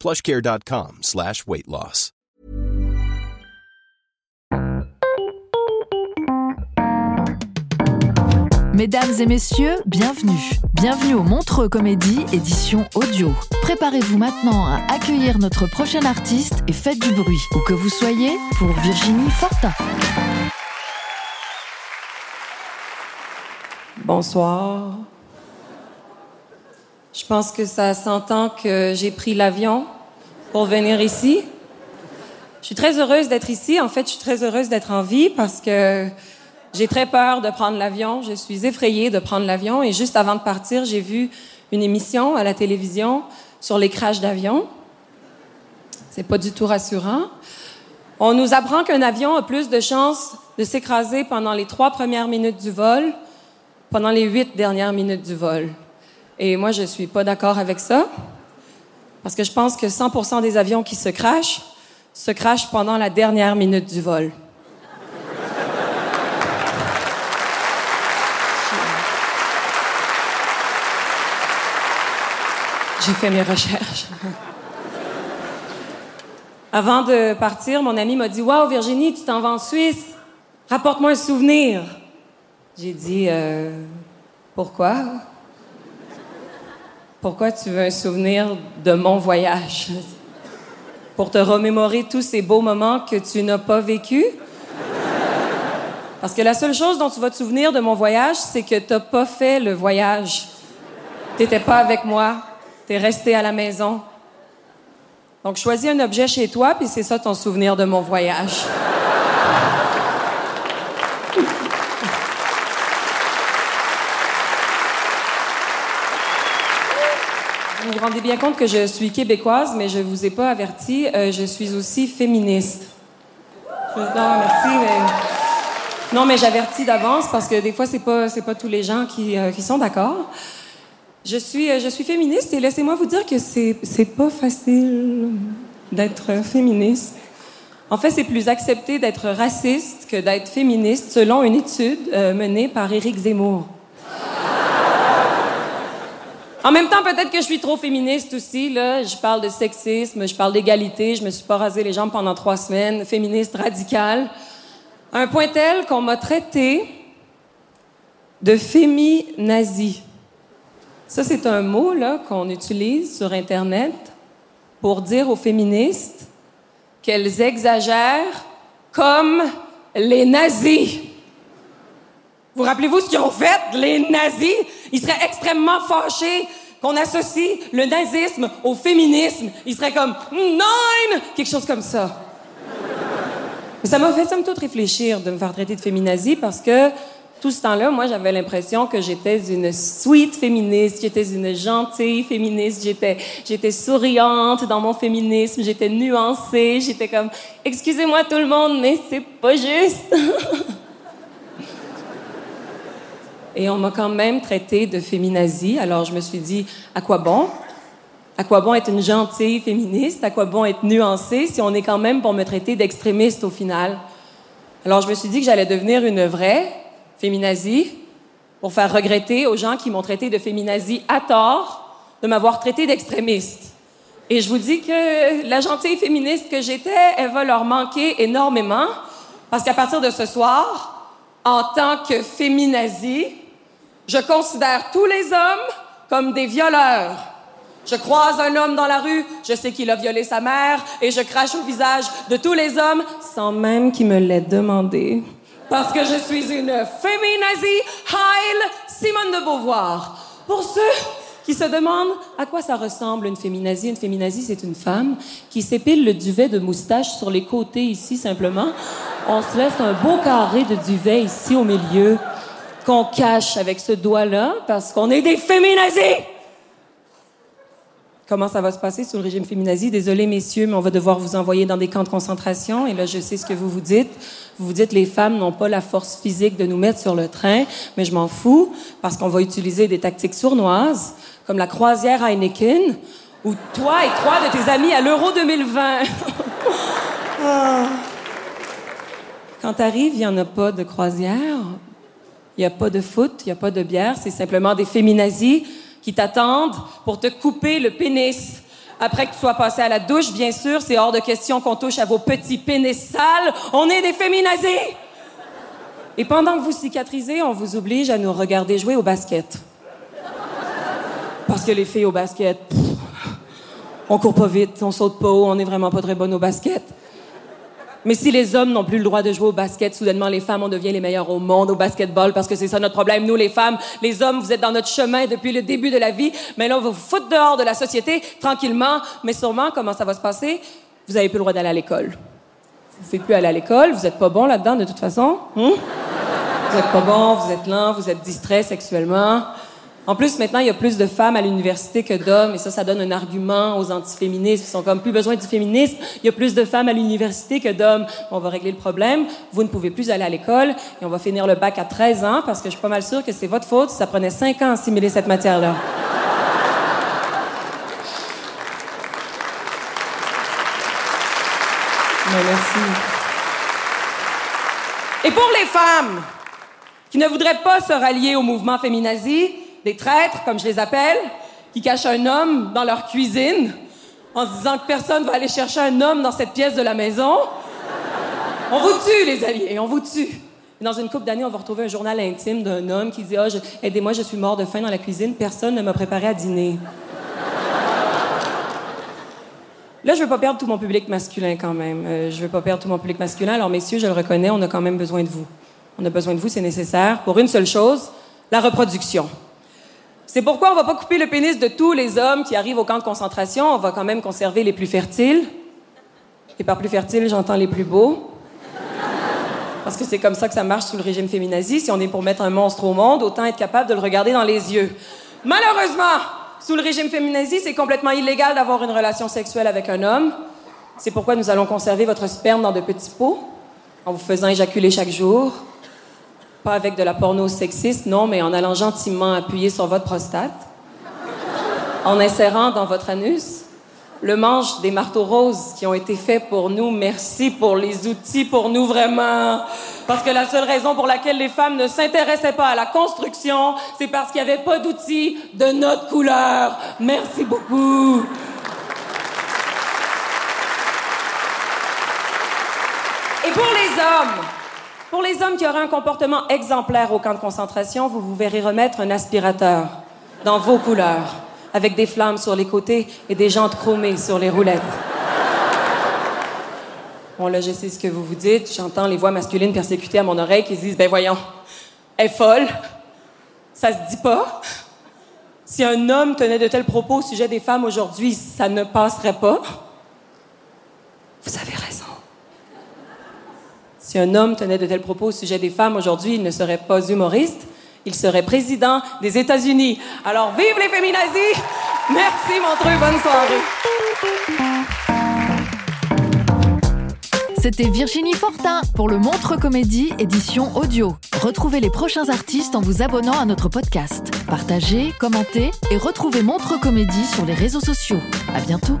plushcare.com slash weight loss. Mesdames et messieurs, bienvenue. Bienvenue au Montreux Comédie, édition audio. Préparez-vous maintenant à accueillir notre prochain artiste et faites du bruit, où que vous soyez, pour Virginie Fortin. Bonsoir. Je pense que ça s'entend que j'ai pris l'avion pour venir ici. Je suis très heureuse d'être ici. En fait, je suis très heureuse d'être en vie parce que j'ai très peur de prendre l'avion. Je suis effrayée de prendre l'avion. Et juste avant de partir, j'ai vu une émission à la télévision sur les crashs d'avions. C'est pas du tout rassurant. On nous apprend qu'un avion a plus de chances de s'écraser pendant les trois premières minutes du vol, pendant les huit dernières minutes du vol. Et moi, je suis pas d'accord avec ça, parce que je pense que 100% des avions qui se crashent se crashent pendant la dernière minute du vol. J'ai fait mes recherches. Avant de partir, mon ami m'a dit Waouh, Virginie, tu t'en vas en Suisse. Rapporte-moi un souvenir. J'ai dit euh, Pourquoi Pourquoi tu veux un souvenir de mon voyage? Pour te remémorer tous ces beaux moments que tu n'as pas vécus? Parce que la seule chose dont tu vas te souvenir de mon voyage, c'est que tu n'as pas fait le voyage. Tu n'étais pas avec moi. Tu es resté à la maison. Donc, choisis un objet chez toi, puis c'est ça ton souvenir de mon voyage. Rendez bien compte que je suis québécoise, mais je vous ai pas averti, euh, je suis aussi féministe. Non, merci, mais... Non, mais j'avertis d'avance parce que des fois, c'est pas, c'est pas tous les gens qui, euh, qui sont d'accord. Je suis, euh, je suis féministe et laissez-moi vous dire que c'est, c'est pas facile d'être féministe. En fait, c'est plus accepté d'être raciste que d'être féministe, selon une étude menée par Éric Zemmour. En même temps, peut-être que je suis trop féministe aussi. Là. Je parle de sexisme, je parle d'égalité, je me suis pas rasé les jambes pendant trois semaines, féministe radicale. Un point tel qu'on m'a traité de féminazie. Ça, c'est un mot là, qu'on utilise sur Internet pour dire aux féministes qu'elles exagèrent comme les nazis. Vous rappelez-vous ce qu'ils ont fait, les nazis? Ils seraient extrêmement fâchés qu'on associe le nazisme au féminisme. Ils seraient comme Nine! Quelque chose comme ça. Mais ça m'a fait somme toute réfléchir de me faire traiter de féminazie parce que tout ce temps-là, moi, j'avais l'impression que j'étais une sweet féministe, j'étais une gentille féministe, j'étais, j'étais souriante dans mon féminisme, j'étais nuancée, j'étais comme, excusez-moi tout le monde, mais c'est pas juste. Et on m'a quand même traité de féminazie. Alors je me suis dit, à quoi bon? À quoi bon être une gentille féministe? À quoi bon être nuancée si on est quand même pour me traiter d'extrémiste au final? Alors je me suis dit que j'allais devenir une vraie féminazie pour faire regretter aux gens qui m'ont traité de féminazie à tort de m'avoir traité d'extrémiste. Et je vous dis que la gentille féministe que j'étais, elle va leur manquer énormément parce qu'à partir de ce soir, en tant que féminazie, je considère tous les hommes comme des violeurs. Je croise un homme dans la rue, je sais qu'il a violé sa mère et je crache au visage de tous les hommes sans même qu'il me l'ait demandé. Parce que je suis une féminazie, Heil Simone de Beauvoir. Pour ceux qui se demandent à quoi ça ressemble une féminazie, une féminazie, c'est une femme qui s'épile le duvet de moustache sur les côtés ici simplement. On se laisse un beau carré de duvet ici au milieu qu'on cache avec ce doigt-là parce qu'on est des féminazis comment ça va se passer sous le régime féminazi? Désolé, messieurs, mais on va devoir vous envoyer dans des camps de concentration. Et là, je sais ce que vous vous dites. Vous vous dites, les femmes n'ont pas la force physique de nous mettre sur le train, mais je m'en fous parce qu'on va utiliser des tactiques sournoises, comme la croisière Heineken, ou toi et trois de tes amis à l'Euro 2020. Ah. Quand t'arrives, il n'y en a pas de croisière, il n'y a pas de foot, il n'y a pas de bière, c'est simplement des féminazis qui t'attendent pour te couper le pénis. Après que tu sois passé à la douche, bien sûr, c'est hors de question qu'on touche à vos petits pénis sales. On est des féminazis! Et pendant que vous cicatrisez, on vous oblige à nous regarder jouer au basket. Parce que les filles au basket, on court pas vite, on saute pas haut, on est vraiment pas très bonnes au basket. Mais si les hommes n'ont plus le droit de jouer au basket, soudainement les femmes, on devient les meilleures au monde au basketball parce que c'est ça notre problème. Nous, les femmes, les hommes, vous êtes dans notre chemin depuis le début de la vie, mais là, on va vous foutre dehors de la société tranquillement, mais sûrement, comment ça va se passer? Vous avez plus le droit d'aller à l'école. Vous ne pouvez plus aller à l'école, vous n'êtes pas bon là-dedans de toute façon. Hein? Vous n'êtes pas bon, vous êtes lent, vous êtes distrait sexuellement. En plus, maintenant, il y a plus de femmes à l'université que d'hommes, et ça, ça donne un argument aux antiféministes. Ils sont comme plus besoin du féminisme. Il y a plus de femmes à l'université que d'hommes. On va régler le problème. Vous ne pouvez plus aller à l'école, et on va finir le bac à 13 ans, parce que je suis pas mal sûre que c'est votre faute. Ça prenait 5 ans à assimiler cette matière-là. merci. Et pour les femmes qui ne voudraient pas se rallier au mouvement féminazi, des traîtres, comme je les appelle, qui cachent un homme dans leur cuisine en se disant que personne va aller chercher un homme dans cette pièce de la maison. On vous tue, les alliés, on vous tue. dans une couple d'années, on va retrouver un journal intime d'un homme qui dit oh, Aidez-moi, je suis mort de faim dans la cuisine, personne ne m'a préparé à dîner. Là, je veux pas perdre tout mon public masculin quand même. Euh, je veux pas perdre tout mon public masculin. Alors, messieurs, je le reconnais, on a quand même besoin de vous. On a besoin de vous, c'est nécessaire pour une seule chose la reproduction. C'est pourquoi on va pas couper le pénis de tous les hommes qui arrivent au camp de concentration. On va quand même conserver les plus fertiles. Et par plus fertiles, j'entends les plus beaux. Parce que c'est comme ça que ça marche sous le régime féminazi. Si on est pour mettre un monstre au monde, autant être capable de le regarder dans les yeux. Malheureusement, sous le régime féminazi, c'est complètement illégal d'avoir une relation sexuelle avec un homme. C'est pourquoi nous allons conserver votre sperme dans de petits pots, en vous faisant éjaculer chaque jour, pas avec de la porno sexiste, non, mais en allant gentiment appuyer sur votre prostate, en insérant dans votre anus le manche des marteaux roses qui ont été faits pour nous. Merci pour les outils pour nous vraiment. Parce que la seule raison pour laquelle les femmes ne s'intéressaient pas à la construction, c'est parce qu'il n'y avait pas d'outils de notre couleur. Merci beaucoup. Et pour les hommes, pour les hommes qui auraient un comportement exemplaire au camp de concentration, vous vous verrez remettre un aspirateur dans vos couleurs, avec des flammes sur les côtés et des jantes chromées sur les roulettes. Bon, là, je sais ce que vous vous dites. J'entends les voix masculines persécutées à mon oreille qui se disent Ben voyons, elle est folle. Ça se dit pas. Si un homme tenait de tels propos au sujet des femmes aujourd'hui, ça ne passerait pas. Vous avez raison. Si un homme tenait de tels propos au sujet des femmes aujourd'hui, il ne serait pas humoriste, il serait président des États-Unis. Alors vive les féminazis! Merci Montreux, bonne soirée. C'était Virginie Fortin pour le Montre Comédie édition audio. Retrouvez les prochains artistes en vous abonnant à notre podcast. Partagez, commentez et retrouvez Montre Comédie sur les réseaux sociaux. À bientôt.